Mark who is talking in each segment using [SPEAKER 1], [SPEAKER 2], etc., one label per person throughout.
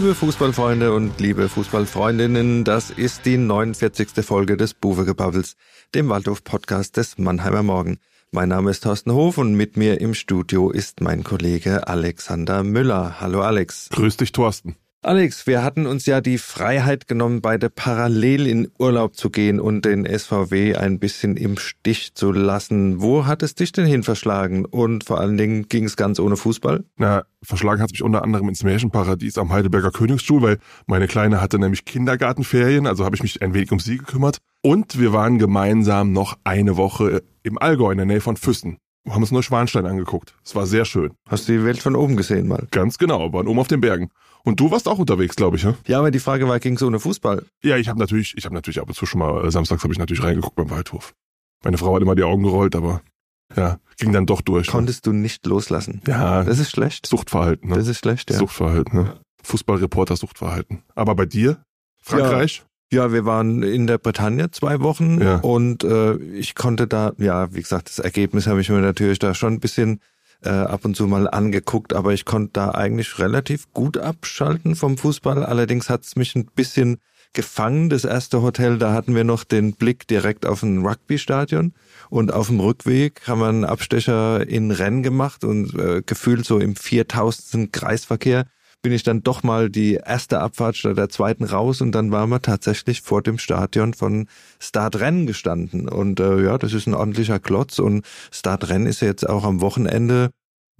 [SPEAKER 1] Liebe Fußballfreunde und liebe Fußballfreundinnen, das ist die 49. Folge des Buwegebabbels, dem Waldhof-Podcast des Mannheimer Morgen. Mein Name ist Thorsten Hof und mit mir im Studio ist mein Kollege Alexander Müller. Hallo Alex.
[SPEAKER 2] Grüß dich, Thorsten.
[SPEAKER 1] Alex, wir hatten uns ja die Freiheit genommen, beide parallel in Urlaub zu gehen und den SVW ein bisschen im Stich zu lassen. Wo hat es dich denn hin verschlagen? Und vor allen Dingen ging es ganz ohne Fußball?
[SPEAKER 2] Na, verschlagen hat es mich unter anderem ins Märchenparadies am Heidelberger Königsstuhl, weil meine Kleine hatte nämlich Kindergartenferien, also habe ich mich ein wenig um sie gekümmert. Und wir waren gemeinsam noch eine Woche im Allgäu in der Nähe von Füssen. Wir haben uns Neuschwanstein angeguckt. Es war sehr schön.
[SPEAKER 1] Hast du die Welt von oben gesehen mal?
[SPEAKER 2] Ganz genau, waren oben auf den Bergen. Und du warst auch unterwegs, glaube ich, ja?
[SPEAKER 1] Ja, aber die Frage war, ging es ohne Fußball?
[SPEAKER 2] Ja, ich habe natürlich, ich habe natürlich ab und zu schon mal, äh, samstags habe ich natürlich reingeguckt beim Waldhof. Meine Frau hat immer die Augen gerollt, aber ja, ging dann doch durch.
[SPEAKER 1] Ne? Konntest ne? du nicht loslassen?
[SPEAKER 2] Ja.
[SPEAKER 1] Das ist schlecht.
[SPEAKER 2] Suchtverhalten, ne?
[SPEAKER 1] Das ist schlecht, ja.
[SPEAKER 2] Suchtverhalten, ne? Fußballreporter Suchtverhalten. Aber bei dir? Frankreich?
[SPEAKER 1] Ja. wir waren in der Bretagne zwei Wochen ja. und äh, ich konnte da, ja, wie gesagt, das Ergebnis habe ich mir natürlich da schon ein bisschen äh, ab und zu mal angeguckt, aber ich konnte da eigentlich relativ gut abschalten vom Fußball. Allerdings hat es mich ein bisschen gefangen. Das erste Hotel, da hatten wir noch den Blick direkt auf ein Rugby-Stadion und auf dem Rückweg haben wir einen Abstecher in Rennen gemacht und äh, gefühlt so im 4000. Kreisverkehr bin ich dann doch mal die erste Abfahrt statt der zweiten raus und dann waren wir tatsächlich vor dem Stadion von Start Rennen gestanden. Und äh, ja, das ist ein ordentlicher Klotz und Start Rennen ist jetzt auch am Wochenende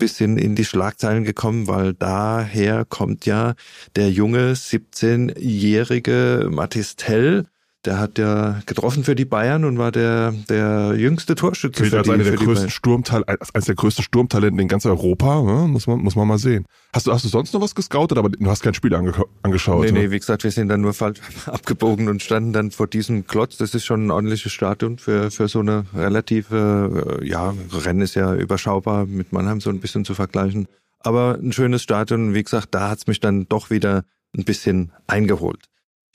[SPEAKER 1] bisschen in die Schlagzeilen gekommen, weil daher kommt ja der junge 17-jährige Mathis Tell, der hat ja getroffen für die Bayern und war der, der jüngste Torschütze
[SPEAKER 2] für die, der größten Sturmtal eines der größten Sturmtalente in ganz Europa, ne? muss, man, muss man mal sehen. Hast du, hast du sonst noch was gescoutet, aber du hast kein Spiel ange angeschaut?
[SPEAKER 1] Nee, ne? nee, wie gesagt, wir sind dann nur falsch abgebogen und standen dann vor diesem Klotz. Das ist schon ein ordentliches Stadion für, für so eine relative, äh, ja, Rennen ist ja überschaubar mit Mannheim so ein bisschen zu vergleichen. Aber ein schönes Stadion, wie gesagt, da hat's mich dann doch wieder ein bisschen eingeholt.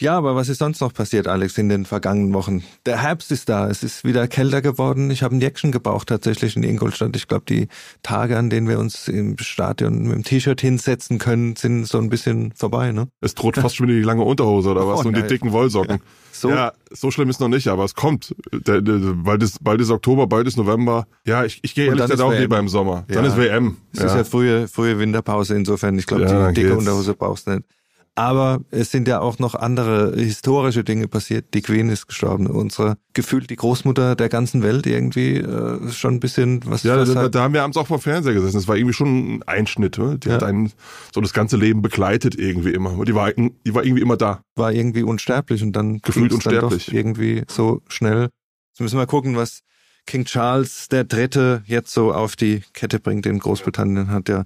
[SPEAKER 1] Ja, aber was ist sonst noch passiert, Alex, in den vergangenen Wochen? Der Herbst ist da, es ist wieder kälter geworden. Ich habe ein Jäckchen gebraucht tatsächlich in Ingolstadt. Ich glaube, die Tage, an denen wir uns im Stadion mit dem T-Shirt hinsetzen können, sind so ein bisschen vorbei, ne?
[SPEAKER 2] Es droht fast schon wieder die lange Unterhose oder was? Oh, und die dicken Wollsocken. Ja. So? ja, so schlimm ist noch nicht, aber es kommt. Der, der, bald, ist, bald ist Oktober, bald ist November. Ja, ich, ich gehe ehrlich gesagt auch WM. lieber im Sommer. Ja. Dann ist WM.
[SPEAKER 1] Es ja. ist ja frühe, frühe Winterpause insofern. Ich glaube, die dicke. Unterhose brauchst du nicht. Aber es sind ja auch noch andere historische Dinge passiert. Die Queen ist gestorben. Unsere gefühlt die Großmutter der ganzen Welt irgendwie äh, schon ein bisschen was.
[SPEAKER 2] Ja, was da, da, haben wir abends auch vor Fernseher gesessen. Das war irgendwie schon ein Einschnitt. Ne? Die ja. hat einen so das ganze Leben begleitet irgendwie immer. Die war, die war irgendwie immer da.
[SPEAKER 1] War irgendwie unsterblich und dann
[SPEAKER 2] gefühlt unsterblich.
[SPEAKER 1] irgendwie so schnell. Jetzt müssen wir gucken, was King Charles der Dritte jetzt so auf die Kette bringt in Großbritannien. Hat ja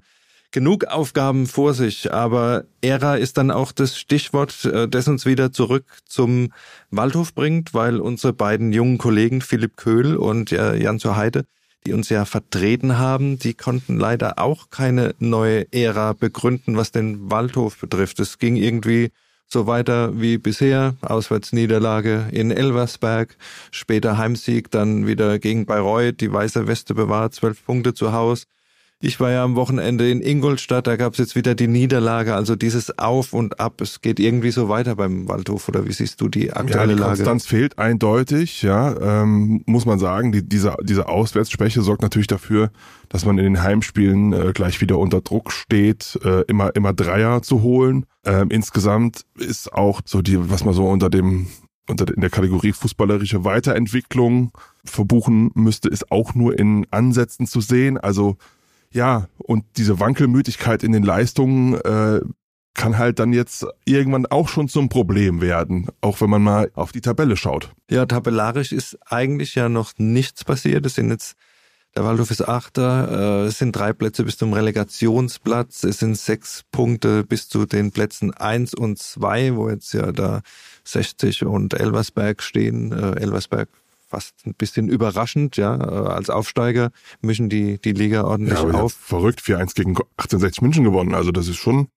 [SPEAKER 1] genug Aufgaben vor sich, aber Ära ist dann auch das Stichwort, äh, das uns wieder zurück zum Waldhof bringt, weil unsere beiden jungen Kollegen Philipp Köhl und Jan zur Heide, die uns ja vertreten haben, die konnten leider auch keine neue Ära begründen, was den Waldhof betrifft. Es ging irgendwie so weiter wie bisher. Auswärtsniederlage in Elversberg, später Heimsieg, dann wieder gegen Bayreuth, die weiße Weste bewahrt, zwölf Punkte zu Hause. Ich war ja am Wochenende in Ingolstadt, da gab es jetzt wieder die Niederlage, also dieses Auf und Ab. Es geht irgendwie so weiter beim Waldhof, oder wie siehst du die aktuelle ja, die
[SPEAKER 2] Lage?
[SPEAKER 1] Konstanz
[SPEAKER 2] fehlt eindeutig, ja, ähm, muss man sagen. Die, diese, diese Auswärtsschwäche sorgt natürlich dafür, dass man in den Heimspielen äh, gleich wieder unter Druck steht, äh, immer, immer Dreier zu holen. Ähm, insgesamt ist auch so die, was man so unter dem unter in der Kategorie fußballerische Weiterentwicklung verbuchen müsste, ist auch nur in Ansätzen zu sehen. Also ja, und diese Wankelmütigkeit in den Leistungen äh, kann halt dann jetzt irgendwann auch schon zum Problem werden, auch wenn man mal auf die Tabelle schaut.
[SPEAKER 1] Ja, tabellarisch ist eigentlich ja noch nichts passiert. Es sind jetzt, der Waldhof ist Achter, äh, es sind drei Plätze bis zum Relegationsplatz, es sind sechs Punkte bis zu den Plätzen eins und zwei, wo jetzt ja da 60 und Elversberg stehen. Äh, Elversberg fast ein bisschen überraschend, ja, äh, als Aufsteiger mischen die, die Liga ordentlich ja, auf.
[SPEAKER 2] Verrückt, 4-1 gegen 1860 München gewonnen. Also das ist schon,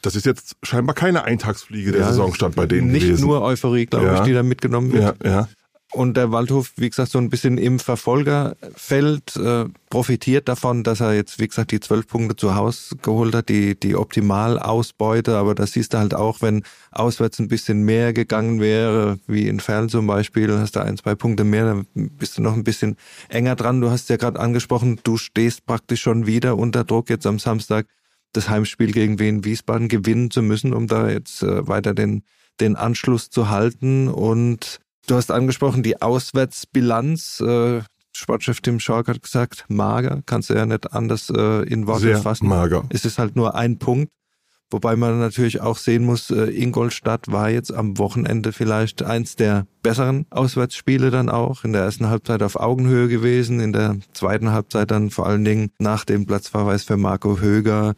[SPEAKER 2] das ist jetzt scheinbar keine Eintagsfliege der ja, Saisonstart bei denen
[SPEAKER 1] Nicht
[SPEAKER 2] gewesen.
[SPEAKER 1] nur Euphorie, glaube ja. ich, die da mitgenommen wird.
[SPEAKER 2] Ja, ja.
[SPEAKER 1] Und der Waldhof, wie gesagt, so ein bisschen im Verfolgerfeld, äh, profitiert davon, dass er jetzt, wie gesagt, die zwölf Punkte zu Hause geholt hat, die, die Optimalausbeute. Aber das siehst du halt auch, wenn auswärts ein bisschen mehr gegangen wäre, wie in Ferl zum Beispiel, hast du ein, zwei Punkte mehr, dann bist du noch ein bisschen enger dran. Du hast ja gerade angesprochen, du stehst praktisch schon wieder unter Druck jetzt am Samstag das Heimspiel gegen Wien Wiesbaden gewinnen zu müssen, um da jetzt äh, weiter den, den Anschluss zu halten. Und Du hast angesprochen, die Auswärtsbilanz. Äh, Sportchef Tim Schalk hat gesagt, mager, kannst du ja nicht anders äh, in Worte
[SPEAKER 2] Sehr
[SPEAKER 1] fassen.
[SPEAKER 2] mager.
[SPEAKER 1] Es ist halt nur ein Punkt. Wobei man natürlich auch sehen muss, äh, Ingolstadt war jetzt am Wochenende vielleicht eins der besseren Auswärtsspiele dann auch. In der ersten Halbzeit auf Augenhöhe gewesen, in der zweiten Halbzeit dann vor allen Dingen nach dem Platzverweis für Marco Höger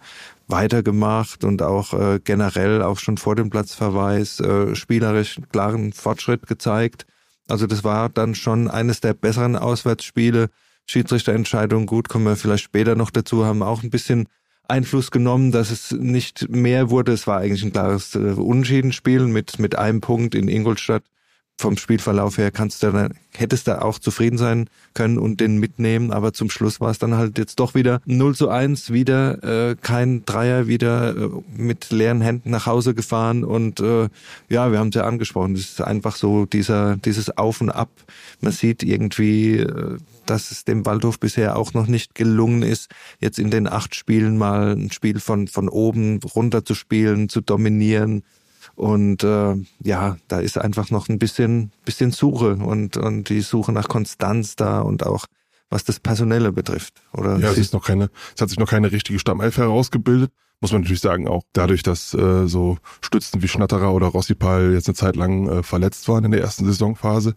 [SPEAKER 1] weitergemacht und auch äh, generell auch schon vor dem Platzverweis äh, spielerisch klaren Fortschritt gezeigt. Also das war dann schon eines der besseren Auswärtsspiele. Schiedsrichterentscheidung, gut, kommen wir vielleicht später noch dazu, haben auch ein bisschen Einfluss genommen, dass es nicht mehr wurde. Es war eigentlich ein klares äh, Unschiedenspiel mit, mit einem Punkt in Ingolstadt vom Spielverlauf her kannst du dann, hättest du auch zufrieden sein können und den mitnehmen, aber zum Schluss war es dann halt jetzt doch wieder 0 zu 1, wieder äh, kein Dreier, wieder äh, mit leeren Händen nach Hause gefahren und äh, ja, wir haben es ja angesprochen, es ist einfach so dieser, dieses Auf und Ab. Man sieht irgendwie, äh, dass es dem Waldhof bisher auch noch nicht gelungen ist, jetzt in den acht Spielen mal ein Spiel von, von oben runter zu spielen, zu dominieren, und äh, ja, da ist einfach noch ein bisschen, bisschen Suche und, und die Suche nach Konstanz da und auch was das Personelle betrifft. Oder
[SPEAKER 2] ja, es ist noch keine, es hat sich noch keine richtige Stammelf herausgebildet. Muss man natürlich sagen, auch dadurch, dass äh, so Stützen wie Schnatterer oder Rossipal jetzt eine Zeit lang äh, verletzt waren in der ersten Saisonphase.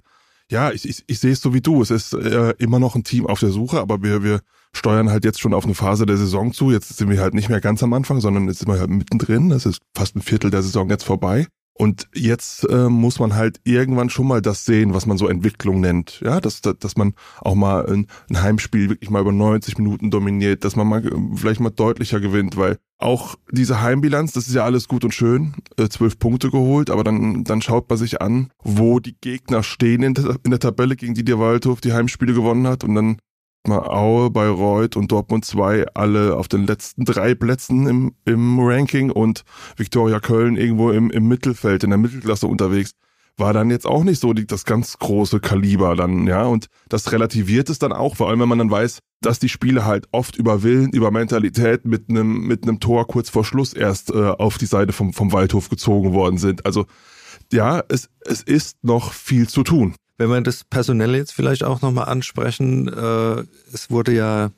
[SPEAKER 2] Ja, ich, ich, ich sehe es so wie du. Es ist äh, immer noch ein Team auf der Suche, aber wir, wir steuern halt jetzt schon auf eine Phase der Saison zu. Jetzt sind wir halt nicht mehr ganz am Anfang, sondern jetzt sind wir halt mittendrin. Es ist fast ein Viertel der Saison jetzt vorbei. Und jetzt äh, muss man halt irgendwann schon mal das sehen, was man so Entwicklung nennt. Ja, dass, dass man auch mal ein, ein Heimspiel wirklich mal über 90 Minuten dominiert, dass man mal äh, vielleicht mal deutlicher gewinnt, weil auch diese Heimbilanz, das ist ja alles gut und schön, äh, zwölf Punkte geholt, aber dann, dann schaut man sich an, wo die Gegner stehen in der, in der Tabelle, gegen die der Waldhof die Heimspiele gewonnen hat und dann mal Aue, Bayreuth und Dortmund 2 alle auf den letzten drei Plätzen im, im Ranking und Viktoria Köln irgendwo im, im Mittelfeld, in der Mittelklasse unterwegs, war dann jetzt auch nicht so die, das ganz große Kaliber dann, ja, und das relativiert es dann auch, vor allem wenn man dann weiß, dass die Spiele halt oft über Willen, über Mentalität mit einem mit Tor kurz vor Schluss erst äh, auf die Seite vom, vom Waldhof gezogen worden sind. Also ja, es, es ist noch viel zu tun.
[SPEAKER 1] Wenn wir das Personelle jetzt vielleicht auch nochmal ansprechen, äh, es wurde ja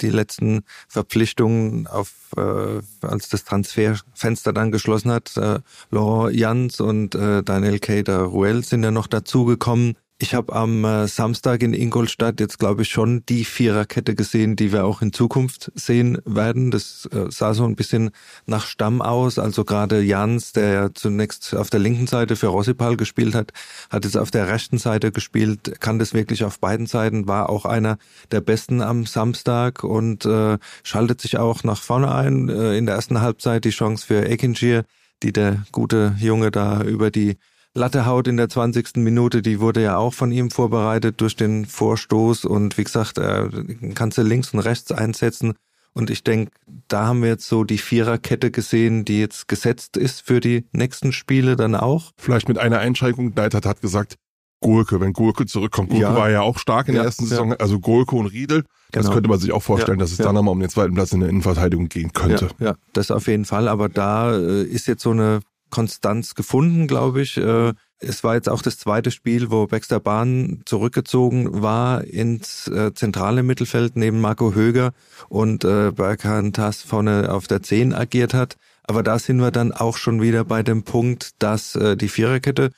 [SPEAKER 1] die letzten Verpflichtungen auf, äh, als das Transferfenster dann geschlossen hat, äh, Laurent Jans und äh, Daniel Cater Ruel sind ja noch dazugekommen. Ich habe am äh, Samstag in Ingolstadt jetzt, glaube ich, schon die Viererkette gesehen, die wir auch in Zukunft sehen werden. Das äh, sah so ein bisschen nach Stamm aus. Also gerade Jans, der ja zunächst auf der linken Seite für Rossipal gespielt hat, hat jetzt auf der rechten Seite gespielt, kann das wirklich auf beiden Seiten, war auch einer der Besten am Samstag und äh, schaltet sich auch nach vorne ein. Äh, in der ersten Halbzeit die Chance für Ekinjir, die der gute Junge da über die Lattehaut in der 20. Minute, die wurde ja auch von ihm vorbereitet durch den Vorstoß und wie gesagt, äh, kannst du links und rechts einsetzen. Und ich denke, da haben wir jetzt so die Viererkette gesehen, die jetzt gesetzt ist für die nächsten Spiele dann auch.
[SPEAKER 2] Vielleicht mit einer Einschränkung. Neidhardt hat gesagt, Gurke, wenn Gurke zurückkommt. Gurke ja. war ja auch stark in der ersten Saison, ja. also Gurke und Riedel. Das genau. könnte man sich auch vorstellen, ja. dass es dann nochmal um den zweiten Platz in der Innenverteidigung gehen könnte.
[SPEAKER 1] Ja, das auf jeden Fall. Aber da äh, ist jetzt so eine Konstanz gefunden, glaube ich. Äh, es war jetzt auch das zweite Spiel, wo Baxter Bahn zurückgezogen war ins äh, zentrale Mittelfeld neben Marco Höger und äh, Berkan Tass vorne auf der 10 agiert hat. Aber da sind wir dann auch schon wieder bei dem Punkt, dass die Viererkette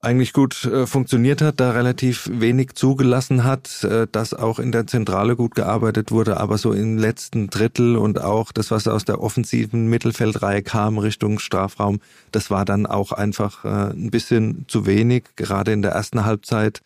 [SPEAKER 1] eigentlich gut äh, funktioniert hat, da relativ wenig zugelassen hat, äh, dass auch in der Zentrale gut gearbeitet wurde, aber so im letzten Drittel und auch das, was aus der offensiven Mittelfeldreihe kam Richtung Strafraum, das war dann auch einfach äh, ein bisschen zu wenig. Gerade in der ersten Halbzeit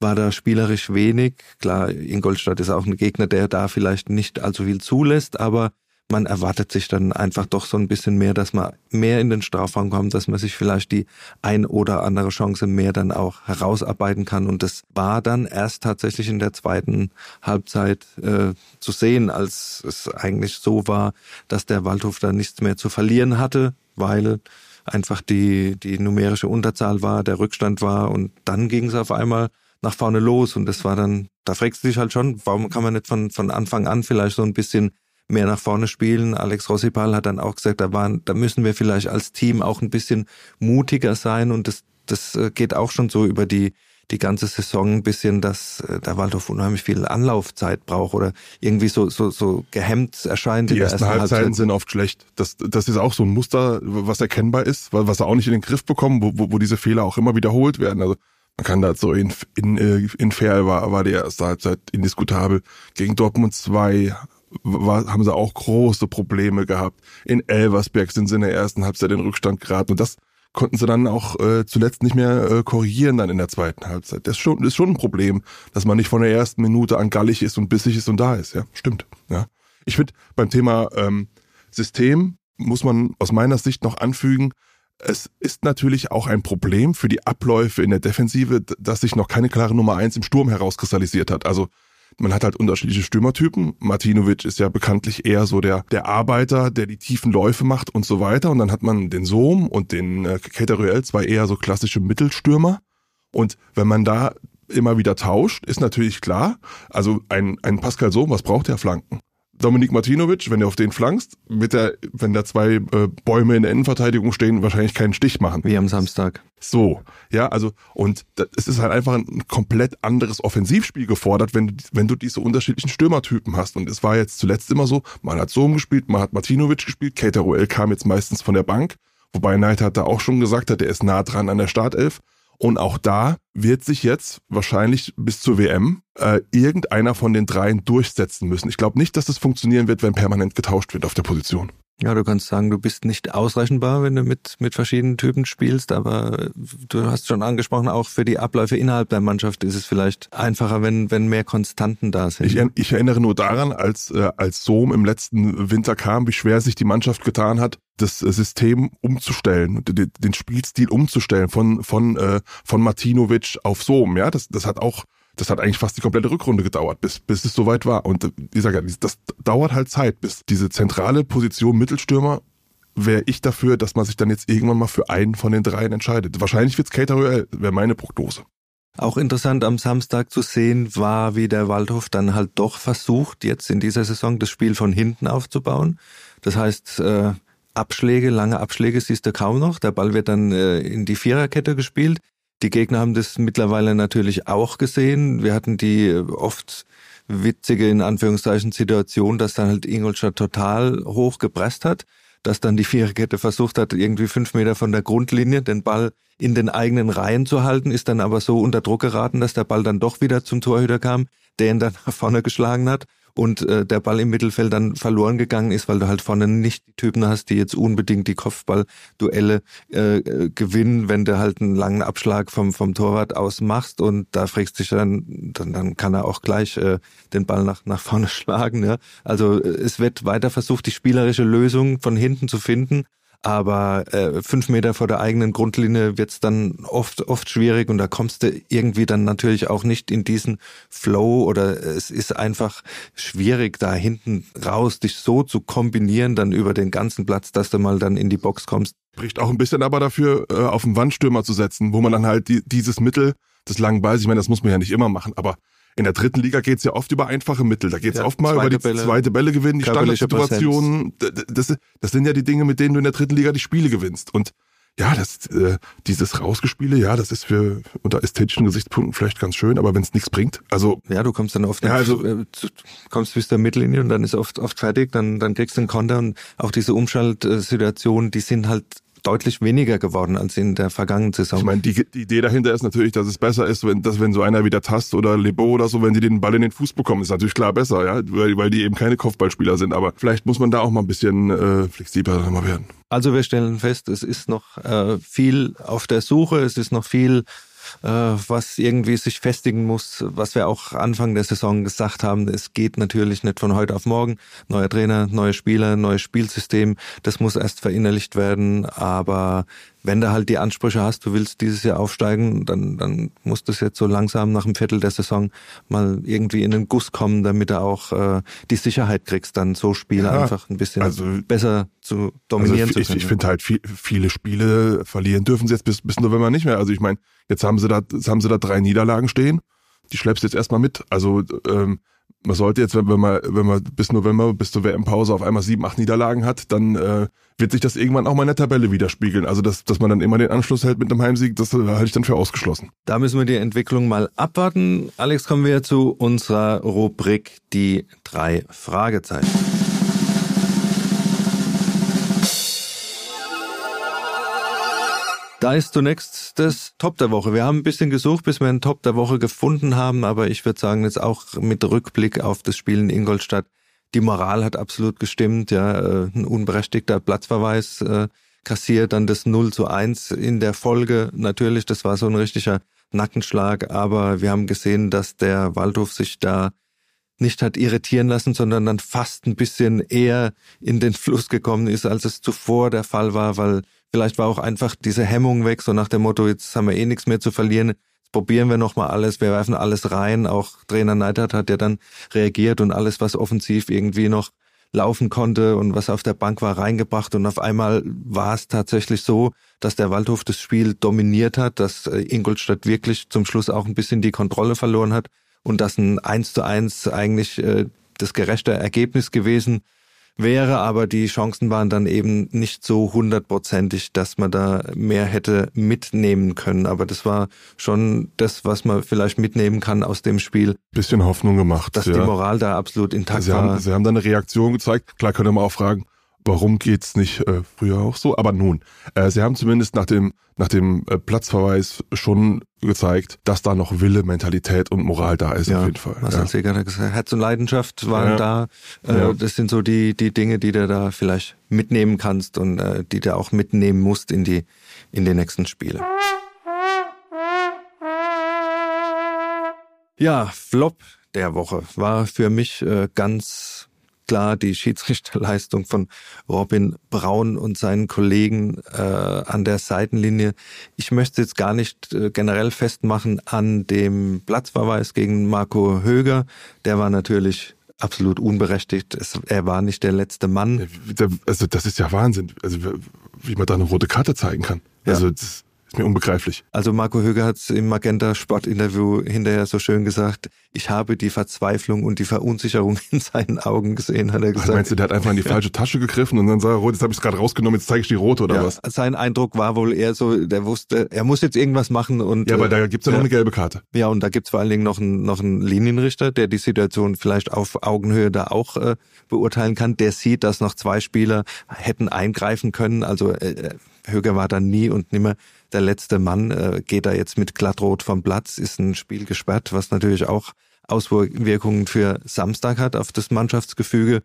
[SPEAKER 1] war da spielerisch wenig. Klar, Ingolstadt ist auch ein Gegner, der da vielleicht nicht allzu viel zulässt, aber man erwartet sich dann einfach doch so ein bisschen mehr, dass man mehr in den Strafraum kommt, dass man sich vielleicht die ein oder andere Chance mehr dann auch herausarbeiten kann. Und das war dann erst tatsächlich in der zweiten Halbzeit äh, zu sehen, als es eigentlich so war, dass der Waldhof da nichts mehr zu verlieren hatte, weil einfach die, die numerische Unterzahl war, der Rückstand war und dann ging es auf einmal nach vorne los und das war dann, da fragst du dich halt schon, warum kann man nicht von, von Anfang an vielleicht so ein bisschen mehr nach vorne spielen. Alex Rossipal hat dann auch gesagt, da, waren, da müssen wir vielleicht als Team auch ein bisschen mutiger sein und das, das äh, geht auch schon so über die, die ganze Saison ein bisschen, dass äh, der Waldhof unheimlich viel Anlaufzeit braucht oder irgendwie so, so, so gehemmt erscheint.
[SPEAKER 2] Die ersten Halbzeiten sind oft schlecht. Das, das ist auch so ein Muster, was erkennbar ist, was er auch nicht in den Griff bekommen, wo, wo, wo diese Fehler auch immer wiederholt werden. Also man kann da so in, in, äh, in Fair war, war die erste Halbzeit indiskutabel. Gegen Dortmund 2 war, haben sie auch große Probleme gehabt. In Elversberg sind sie in der ersten Halbzeit in Rückstand geraten und das konnten sie dann auch äh, zuletzt nicht mehr äh, korrigieren dann in der zweiten Halbzeit. Das ist schon, ist schon ein Problem, dass man nicht von der ersten Minute an gallig ist und bissig ist und da ist. Ja, stimmt. Ja, ich finde beim Thema ähm, System muss man aus meiner Sicht noch anfügen, es ist natürlich auch ein Problem für die Abläufe in der Defensive, dass sich noch keine klare Nummer eins im Sturm herauskristallisiert hat. Also man hat halt unterschiedliche Stürmertypen. Martinovic ist ja bekanntlich eher so der, der Arbeiter, der die tiefen Läufe macht und so weiter. Und dann hat man den Sohm und den äh, Cateruel, zwei eher so klassische Mittelstürmer. Und wenn man da immer wieder tauscht, ist natürlich klar, also ein, ein Pascal Sohm, was braucht der Flanken? Dominik Martinovic, wenn du auf den flankst, wird er, wenn da zwei äh, Bäume in der Innenverteidigung stehen, wahrscheinlich keinen Stich machen.
[SPEAKER 1] Wie am Samstag.
[SPEAKER 2] So, ja, also und es ist halt einfach ein komplett anderes Offensivspiel gefordert, wenn du, wenn du diese unterschiedlichen Stürmertypen hast. Und es war jetzt zuletzt immer so, man hat Sohm gespielt, man hat Martinovic gespielt, Keita Ruel kam jetzt meistens von der Bank, wobei Knight hat da auch schon gesagt hat, er ist nah dran an der Startelf. Und auch da wird sich jetzt wahrscheinlich bis zur WM äh, irgendeiner von den dreien durchsetzen müssen. Ich glaube nicht, dass das funktionieren wird, wenn permanent getauscht wird auf der Position.
[SPEAKER 1] Ja, du kannst sagen, du bist nicht ausrechenbar, wenn du mit, mit verschiedenen Typen spielst, aber du hast schon angesprochen, auch für die Abläufe innerhalb der Mannschaft ist es vielleicht einfacher, wenn, wenn mehr Konstanten da sind.
[SPEAKER 2] Ich, ich erinnere nur daran, als, äh, als Sohm im letzten Winter kam, wie schwer sich die Mannschaft getan hat, das System umzustellen, den, den Spielstil umzustellen von, von, äh, von Martinovic auf Sohm. Ja, das, das hat auch das hat eigentlich fast die komplette Rückrunde gedauert, bis, bis es soweit war. Und ich sage ja, das dauert halt Zeit, bis diese zentrale Position Mittelstürmer wäre ich dafür, dass man sich dann jetzt irgendwann mal für einen von den dreien entscheidet. Wahrscheinlich wird's Cater wäre meine Prognose.
[SPEAKER 1] Auch interessant am Samstag zu sehen war, wie der Waldhof dann halt doch versucht, jetzt in dieser Saison das Spiel von hinten aufzubauen. Das heißt, äh, Abschläge, lange Abschläge siehst du kaum noch. Der Ball wird dann äh, in die Viererkette gespielt. Die Gegner haben das mittlerweile natürlich auch gesehen. Wir hatten die äh, oft witzige, in Anführungszeichen, Situation, dass dann halt Ingolstadt total hoch gepresst hat, dass dann die Viererkette versucht hat, irgendwie fünf Meter von der Grundlinie den Ball in den eigenen Reihen zu halten, ist dann aber so unter Druck geraten, dass der Ball dann doch wieder zum Torhüter kam, der ihn dann nach vorne geschlagen hat und äh, der Ball im Mittelfeld dann verloren gegangen ist, weil du halt vorne nicht die Typen hast, die jetzt unbedingt die Kopfballduelle äh, äh, gewinnen, wenn du halt einen langen Abschlag vom, vom Torwart aus machst und da fragst du dich dann, dann, dann kann er auch gleich äh, den Ball nach, nach vorne schlagen. Ja? Also äh, es wird weiter versucht, die spielerische Lösung von hinten zu finden aber äh, fünf Meter vor der eigenen Grundlinie wird's dann oft oft schwierig und da kommst du irgendwie dann natürlich auch nicht in diesen Flow oder es ist einfach schwierig da hinten raus dich so zu kombinieren dann über den ganzen Platz, dass du mal dann in die Box kommst.
[SPEAKER 2] Bricht auch ein bisschen aber dafür äh, auf den Wandstürmer zu setzen, wo man dann halt die, dieses Mittel des langen Balls, ich meine, das muss man ja nicht immer machen, aber in der dritten Liga geht's ja oft über einfache Mittel. Da geht's ja, oft mal über die Bälle, zweite Bälle gewinnen, die Standardsituationen. Das, das sind ja die Dinge, mit denen du in der dritten Liga die Spiele gewinnst. Und ja, das, äh, dieses Rausgespiele, ja, das ist für unter ästhetischen Gesichtspunkten vielleicht ganz schön, aber wenn es nichts bringt, also
[SPEAKER 1] ja, du kommst dann oft, ja, also äh, kommst bis zur Mittellinie und dann ist oft oft fertig, dann dann kriegst du einen Konter und auch diese Umschaltsituationen, die sind halt deutlich weniger geworden als in der vergangenen Saison.
[SPEAKER 2] Ich meine, die, die Idee dahinter ist natürlich, dass es besser ist, wenn, dass wenn so einer wie der Tast oder Lebo oder so, wenn die den Ball in den Fuß bekommen, ist natürlich klar besser, ja, weil, weil die eben keine Kopfballspieler sind. Aber vielleicht muss man da auch mal ein bisschen äh, flexibler werden.
[SPEAKER 1] Also wir stellen fest, es ist noch äh, viel auf der Suche, es ist noch viel was irgendwie sich festigen muss, was wir auch Anfang der Saison gesagt haben. Es geht natürlich nicht von heute auf morgen. Neuer Trainer, neue Spieler, neues Spielsystem. Das muss erst verinnerlicht werden. Aber wenn du halt die Ansprüche hast, du willst dieses Jahr aufsteigen, dann, dann muss das jetzt so langsam nach einem Viertel der Saison mal irgendwie in den Guss kommen, damit du auch äh, die Sicherheit kriegst, dann so Spiele ja, einfach ein bisschen also, besser zu dominieren
[SPEAKER 2] also
[SPEAKER 1] zu können.
[SPEAKER 2] Ich, ich finde halt, viel, viele Spiele verlieren dürfen sie jetzt bis, bis November nicht mehr. Also ich meine, jetzt haben sie da, jetzt haben sie da drei Niederlagen stehen. Die schleppst du jetzt erstmal mit. Also ähm, man sollte jetzt, wenn, man, wenn man bis November, bis zur WM-Pause auf einmal sieben, acht Niederlagen hat, dann äh, wird sich das irgendwann auch mal in der Tabelle widerspiegeln. Also dass, dass man dann immer den Anschluss hält mit einem Heimsieg, das halte ich dann für ausgeschlossen.
[SPEAKER 1] Da müssen wir die Entwicklung mal abwarten. Alex, kommen wir zu unserer Rubrik die drei Fragezeichen. Da ist zunächst das Top der Woche. Wir haben ein bisschen gesucht, bis wir einen Top der Woche gefunden haben, aber ich würde sagen, jetzt auch mit Rückblick auf das Spiel in Ingolstadt, die Moral hat absolut gestimmt, ja, äh, ein unberechtigter Platzverweis äh, kassiert, dann das 0 zu 1 in der Folge. Natürlich, das war so ein richtiger Nackenschlag, aber wir haben gesehen, dass der Waldhof sich da nicht hat irritieren lassen, sondern dann fast ein bisschen eher in den Fluss gekommen ist, als es zuvor der Fall war, weil Vielleicht war auch einfach diese Hemmung weg, so nach dem Motto, jetzt haben wir eh nichts mehr zu verlieren, jetzt probieren wir nochmal alles, wir werfen alles rein. Auch Trainer Neidhardt hat ja dann reagiert und alles, was offensiv irgendwie noch laufen konnte und was auf der Bank war, reingebracht. Und auf einmal war es tatsächlich so, dass der Waldhof das Spiel dominiert hat, dass äh, Ingolstadt wirklich zum Schluss auch ein bisschen die Kontrolle verloren hat und dass ein 1 zu 1 eigentlich äh, das gerechte Ergebnis gewesen wäre, aber die Chancen waren dann eben nicht so hundertprozentig, dass man da mehr hätte mitnehmen können. Aber das war schon das, was man vielleicht mitnehmen kann aus dem Spiel.
[SPEAKER 2] Bisschen Hoffnung gemacht.
[SPEAKER 1] Dass ja. die Moral da absolut intakt
[SPEAKER 2] Sie
[SPEAKER 1] war.
[SPEAKER 2] Haben, Sie haben da eine Reaktion gezeigt. Klar können wir auch fragen, warum geht's nicht äh, früher auch so? Aber nun, äh, sie haben zumindest nach dem nach dem äh, Platzverweis schon gezeigt, dass da noch Wille, Mentalität und Moral da ist
[SPEAKER 1] ja,
[SPEAKER 2] auf jeden Fall.
[SPEAKER 1] Was ja. Seger gesagt, Herz und Leidenschaft waren ja. da. Äh, ja. Das sind so die die Dinge, die du da vielleicht mitnehmen kannst und äh, die du auch mitnehmen musst in die in die nächsten Spiele. Ja, Flop der Woche war für mich äh, ganz klar die Schiedsrichterleistung von Robin Braun und seinen Kollegen äh, an der Seitenlinie. Ich möchte jetzt gar nicht äh, generell festmachen an dem Platzverweis gegen Marco Höger. Der war natürlich absolut unberechtigt. Es, er war nicht der letzte Mann.
[SPEAKER 2] Also das ist ja Wahnsinn, also wie man da eine rote Karte zeigen kann. Ja. Also das mir unbegreiflich.
[SPEAKER 1] Also Marco Höger hat es im Magenta Sportinterview hinterher so schön gesagt, ich habe die Verzweiflung und die Verunsicherung in seinen Augen gesehen, hat er gesagt. Was
[SPEAKER 2] meinst du, der hat einfach in die falsche Tasche gegriffen und dann sah er rot, jetzt habe ich es gerade rausgenommen, jetzt zeige ich die rote oder ja, was?
[SPEAKER 1] Sein Eindruck war wohl eher so, der wusste, er muss jetzt irgendwas machen und.
[SPEAKER 2] Ja, aber da gibt's ja noch eine gelbe Karte.
[SPEAKER 1] Ja, und da gibt's vor allen Dingen noch einen, noch einen Linienrichter, der die Situation vielleicht auf Augenhöhe da auch äh, beurteilen kann. Der sieht, dass noch zwei Spieler hätten eingreifen können. Also äh, Höger war dann nie und nimmer der letzte Mann, äh, geht da jetzt mit glattrot vom Platz, ist ein Spiel gesperrt, was natürlich auch Auswirkungen für Samstag hat auf das Mannschaftsgefüge.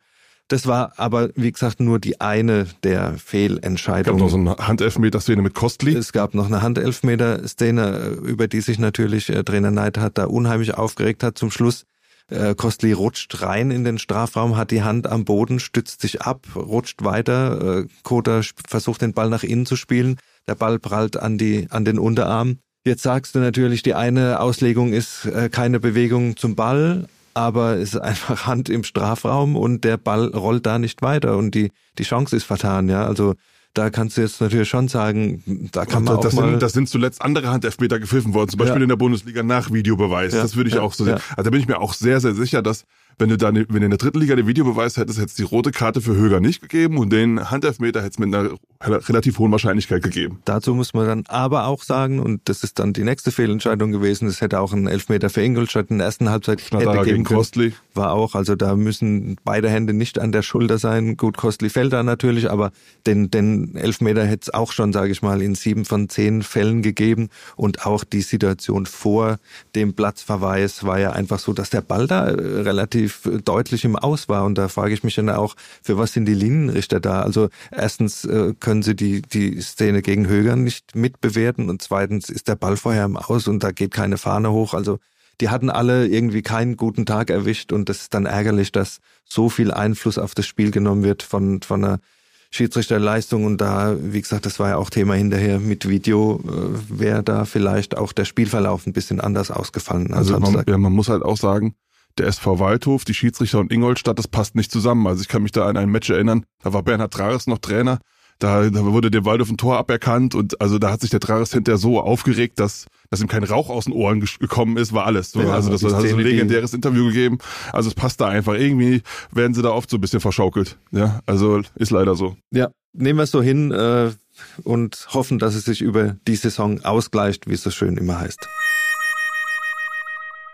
[SPEAKER 1] Das war aber, wie gesagt, nur die eine der Fehlentscheidungen.
[SPEAKER 2] Es gab noch so eine Handelfmeter-Szene mit Kostli.
[SPEAKER 1] Es gab noch eine Handelfmeter-Szene, über die sich natürlich äh, Trainer Neid hat da unheimlich aufgeregt hat. Zum Schluss äh, Kostli rutscht rein in den Strafraum, hat die Hand am Boden, stützt sich ab, rutscht weiter. Äh, Kota versucht den Ball nach innen zu spielen. Der Ball prallt an die an den Unterarm. Jetzt sagst du natürlich, die eine Auslegung ist äh, keine Bewegung zum Ball, aber es ist einfach Hand im Strafraum und der Ball rollt da nicht weiter und die die Chance ist vertan, ja. Also da kannst du jetzt natürlich schon sagen, da kann man
[SPEAKER 2] das
[SPEAKER 1] auch
[SPEAKER 2] sind, Das sind zuletzt andere Handelfmeter gepfiffen worden, zum Beispiel ja. in der Bundesliga nach Videobeweis. Ja. Das würde ich ja. auch so sehen. Also da bin ich mir auch sehr, sehr sicher, dass wenn du da, wenn du in der dritten Liga den Videobeweis hättest, hättest du die rote Karte für Höger nicht gegeben und den Handelfmeter hättest du mit einer relativ hohen Wahrscheinlichkeit gegeben.
[SPEAKER 1] Dazu muss man dann aber auch sagen, und das ist dann die nächste Fehlentscheidung gewesen, es hätte auch einen Elfmeter für Ingolstadt in der ersten Halbzeit
[SPEAKER 2] Schnatterer hätte geben können.
[SPEAKER 1] War auch, also da müssen beide Hände nicht an der Schulter sein. Gut, Kostli fällt da natürlich, aber den, den Elfmeter hätte es auch schon, sage ich mal, in sieben von zehn Fällen gegeben. Und auch die Situation vor dem Platzverweis war ja einfach so, dass der Ball da äh, relativ deutlich im Aus war. Und da frage ich mich dann auch, für was sind die Linienrichter da? Also erstens äh, können sie die, die Szene gegen Högern nicht mitbewerten und zweitens ist der Ball vorher im Aus und da geht keine Fahne hoch. Also die hatten alle irgendwie keinen guten Tag erwischt und es ist dann ärgerlich, dass so viel Einfluss auf das Spiel genommen wird von, von einer Schiedsrichterleistung und da, wie gesagt, das war ja auch Thema hinterher mit Video, äh, wäre da vielleicht auch der Spielverlauf ein bisschen anders ausgefallen.
[SPEAKER 2] Also man, ja, man muss halt auch sagen, der SV Waldhof, die Schiedsrichter und Ingolstadt, das passt nicht zusammen. Also ich kann mich da an ein Match erinnern, da war Bernhard Trares noch Trainer, da, da wurde dem Waldhof ein Tor aberkannt und also da hat sich der Trares hinterher so aufgeregt, dass, dass ihm kein Rauch aus den Ohren gekommen ist, war alles. So, ja, also das hat so ein legendäres Interview gegeben. Also es passt da einfach. Irgendwie werden sie da oft so ein bisschen verschaukelt. Ja, also ist leider so.
[SPEAKER 1] Ja, nehmen wir es so hin äh, und hoffen, dass es sich über die Saison ausgleicht, wie es so schön immer heißt.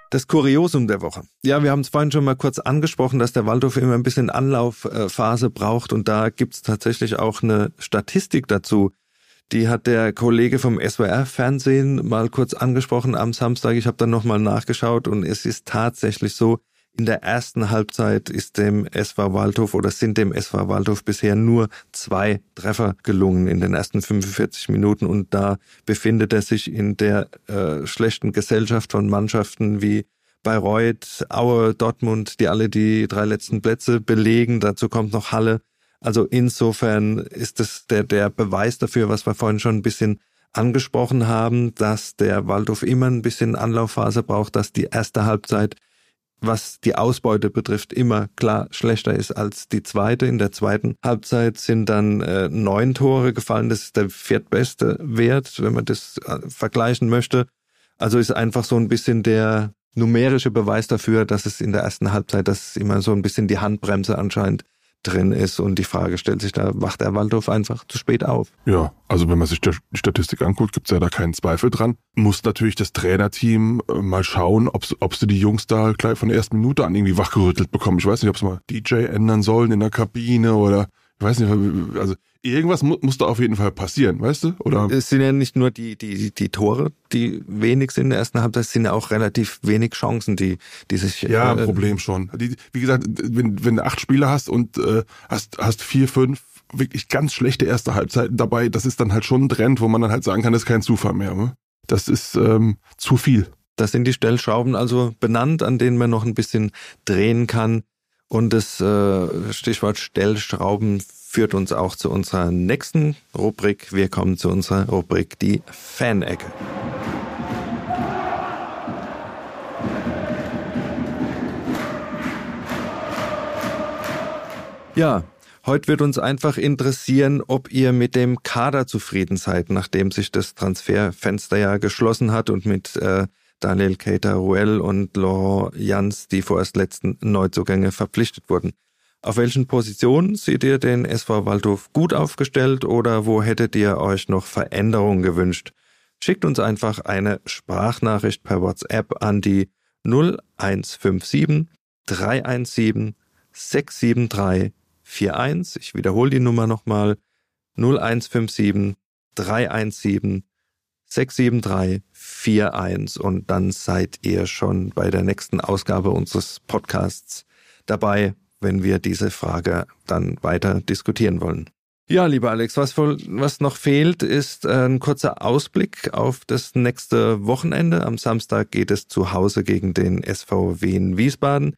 [SPEAKER 1] Das Kuriosum der Woche. Ja, wir haben es vorhin schon mal kurz angesprochen, dass der Waldhof immer ein bisschen Anlaufphase braucht und da gibt's tatsächlich auch eine Statistik dazu. Die hat der Kollege vom SWR Fernsehen mal kurz angesprochen am Samstag. Ich habe dann nochmal nachgeschaut und es ist tatsächlich so, in der ersten Halbzeit ist dem SV Waldhof oder sind dem SV Waldhof bisher nur zwei Treffer gelungen in den ersten 45 Minuten und da befindet er sich in der äh, schlechten Gesellschaft von Mannschaften wie Bayreuth, Aue, Dortmund, die alle die drei letzten Plätze belegen. Dazu kommt noch Halle. Also insofern ist es der, der Beweis dafür, was wir vorhin schon ein bisschen angesprochen haben, dass der Waldhof immer ein bisschen Anlaufphase braucht, dass die erste Halbzeit was die Ausbeute betrifft, immer klar schlechter ist als die zweite. In der zweiten Halbzeit sind dann äh, neun Tore gefallen. Das ist der viertbeste Wert, wenn man das äh, vergleichen möchte. Also ist einfach so ein bisschen der numerische Beweis dafür, dass es in der ersten Halbzeit, dass immer so ein bisschen die Handbremse anscheinend drin ist und die Frage stellt sich da, wacht der Waldhof einfach zu spät auf?
[SPEAKER 2] Ja, also wenn man sich die Statistik anguckt, gibt's ja da keinen Zweifel dran. Muss natürlich das Trainerteam äh, mal schauen, ob sie die Jungs da gleich von der ersten Minute an irgendwie wachgerüttelt bekommen. Ich weiß nicht, ob sie mal DJ ändern sollen in der Kabine oder ich weiß nicht, also irgendwas mu muss da auf jeden Fall passieren, weißt du? Oder?
[SPEAKER 1] Es sind ja nicht nur die, die, die Tore, die wenig sind in der ersten Halbzeit, es sind ja auch relativ wenig Chancen, die, die sich.
[SPEAKER 2] Ja, äh, Problem schon. Die, wie gesagt, wenn, wenn du acht Spieler hast und äh, hast, hast vier, fünf wirklich ganz schlechte erste Halbzeiten dabei, das ist dann halt schon ein Trend, wo man dann halt sagen kann, das ist kein Zufall mehr. Ne? Das ist ähm, zu viel.
[SPEAKER 1] Das sind die Stellschrauben also benannt, an denen man noch ein bisschen drehen kann. Und das äh, Stichwort Stellschrauben führt uns auch zu unserer nächsten Rubrik. Wir kommen zu unserer Rubrik die Fan-Ecke. Ja, heute wird uns einfach interessieren, ob ihr mit dem Kader zufrieden seid, nachdem sich das Transferfenster ja geschlossen hat und mit äh, Daniel Keita-Ruel und Laurent Jans, die vorerst letzten Neuzugänge verpflichtet wurden. Auf welchen Positionen seht ihr den SV Waldhof gut aufgestellt oder wo hättet ihr euch noch Veränderungen gewünscht? Schickt uns einfach eine Sprachnachricht per WhatsApp an die 0157 317 673 41. Ich wiederhole die Nummer nochmal 0157 317 673 41 und dann seid ihr schon bei der nächsten Ausgabe unseres Podcasts dabei, wenn wir diese Frage dann weiter diskutieren wollen. Ja, lieber Alex, was, was noch fehlt, ist ein kurzer Ausblick auf das nächste Wochenende. Am Samstag geht es zu Hause gegen den SV Wien Wiesbaden.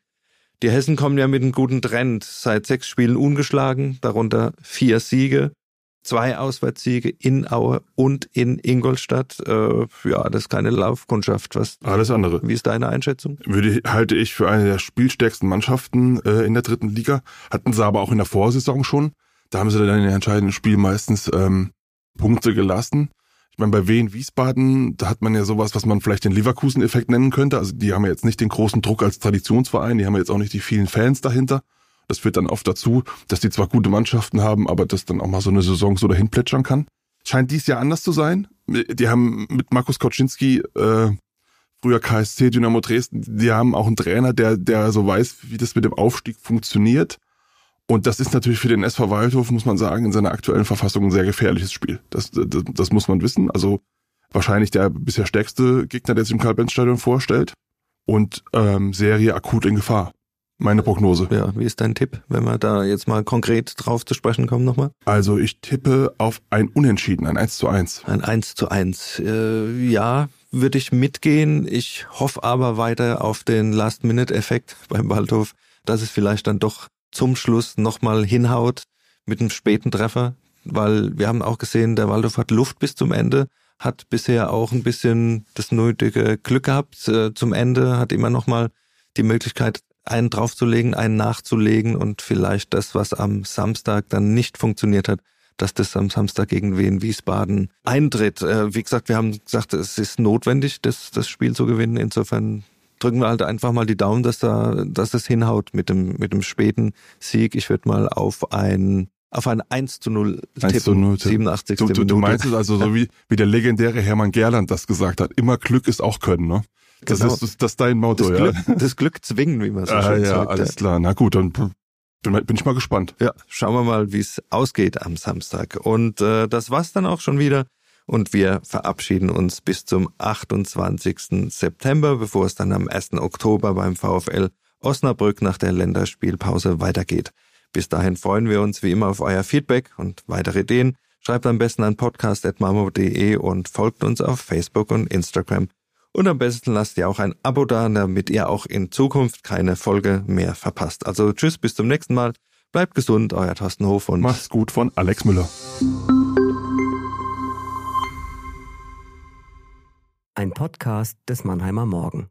[SPEAKER 1] Die Hessen kommen ja mit einem guten Trend, seit sechs Spielen ungeschlagen, darunter vier Siege zwei Auswärtssiege in Aue und in Ingolstadt. Äh, ja, das ist keine Laufkundschaft. Was,
[SPEAKER 2] Alles andere.
[SPEAKER 1] Wie ist deine Einschätzung?
[SPEAKER 2] Würde, halte ich für eine der spielstärksten Mannschaften äh, in der dritten Liga. Hatten sie aber auch in der Vorsaison schon. Da haben sie dann in den entscheidenden Spielen meistens ähm, Punkte gelassen. Ich meine, bei Wien Wiesbaden, da hat man ja sowas, was man vielleicht den Leverkusen-Effekt nennen könnte. Also die haben ja jetzt nicht den großen Druck als Traditionsverein, die haben ja jetzt auch nicht die vielen Fans dahinter. Das führt dann oft dazu, dass die zwar gute Mannschaften haben, aber dass dann auch mal so eine Saison so dahin plätschern kann. Scheint dies Jahr anders zu sein. Die haben mit Markus Koczynski, äh, früher KSC Dynamo Dresden, die haben auch einen Trainer, der, der so weiß, wie das mit dem Aufstieg funktioniert. Und das ist natürlich für den SV Waldhof, muss man sagen, in seiner aktuellen Verfassung ein sehr gefährliches Spiel. Das, das, das muss man wissen. Also wahrscheinlich der bisher stärkste Gegner, der sich im Karl-Benz-Stadion vorstellt. Und ähm, Serie akut in Gefahr. Meine Prognose.
[SPEAKER 1] Ja, wie ist dein Tipp, wenn wir da jetzt mal konkret drauf zu sprechen kommen nochmal?
[SPEAKER 2] Also ich tippe auf ein Unentschieden, ein 1 zu 1.
[SPEAKER 1] Ein 1 zu 1. Äh, ja, würde ich mitgehen. Ich hoffe aber weiter auf den Last-Minute-Effekt beim Waldhof, dass es vielleicht dann doch zum Schluss nochmal hinhaut mit einem späten Treffer, weil wir haben auch gesehen, der Waldhof hat Luft bis zum Ende, hat bisher auch ein bisschen das nötige Glück gehabt äh, zum Ende, hat immer nochmal die Möglichkeit, einen draufzulegen, einen nachzulegen und vielleicht das, was am Samstag dann nicht funktioniert hat, dass das am Samstag gegen Wien Wiesbaden eintritt. Äh, wie gesagt, wir haben gesagt, es ist notwendig, das, das Spiel zu gewinnen. Insofern drücken wir halt einfach mal die Daumen, dass da, dass es hinhaut mit dem, mit dem späten Sieg. Ich würde mal auf ein auf ein 1 zu 0
[SPEAKER 2] 1 tippen, zu 0
[SPEAKER 1] 87.
[SPEAKER 2] Du, du, du meinst es also so wie, wie der legendäre Hermann Gerland das gesagt hat. Immer Glück ist auch Können, ne? Das genau. ist das, das ist dein Motto,
[SPEAKER 1] das
[SPEAKER 2] ja.
[SPEAKER 1] Glück, das Glück zwingen, wie man so
[SPEAKER 2] ah,
[SPEAKER 1] schön
[SPEAKER 2] ja,
[SPEAKER 1] sagt.
[SPEAKER 2] alles klar. Na gut, dann bin, bin ich mal gespannt.
[SPEAKER 1] Ja, schauen wir mal, wie es ausgeht am Samstag. Und äh, das war's dann auch schon wieder. Und wir verabschieden uns bis zum 28. September, bevor es dann am 1. Oktober beim VfL Osnabrück nach der Länderspielpause weitergeht. Bis dahin freuen wir uns wie immer auf euer Feedback und weitere Ideen. Schreibt am besten an podcast.marmo.de und folgt uns auf Facebook und Instagram. Und am besten lasst ihr auch ein Abo da, damit ihr auch in Zukunft keine Folge mehr verpasst. Also tschüss, bis zum nächsten Mal. Bleibt gesund, euer Thorsten Hof und
[SPEAKER 2] macht's gut von Alex Müller.
[SPEAKER 3] Ein Podcast des Mannheimer Morgen.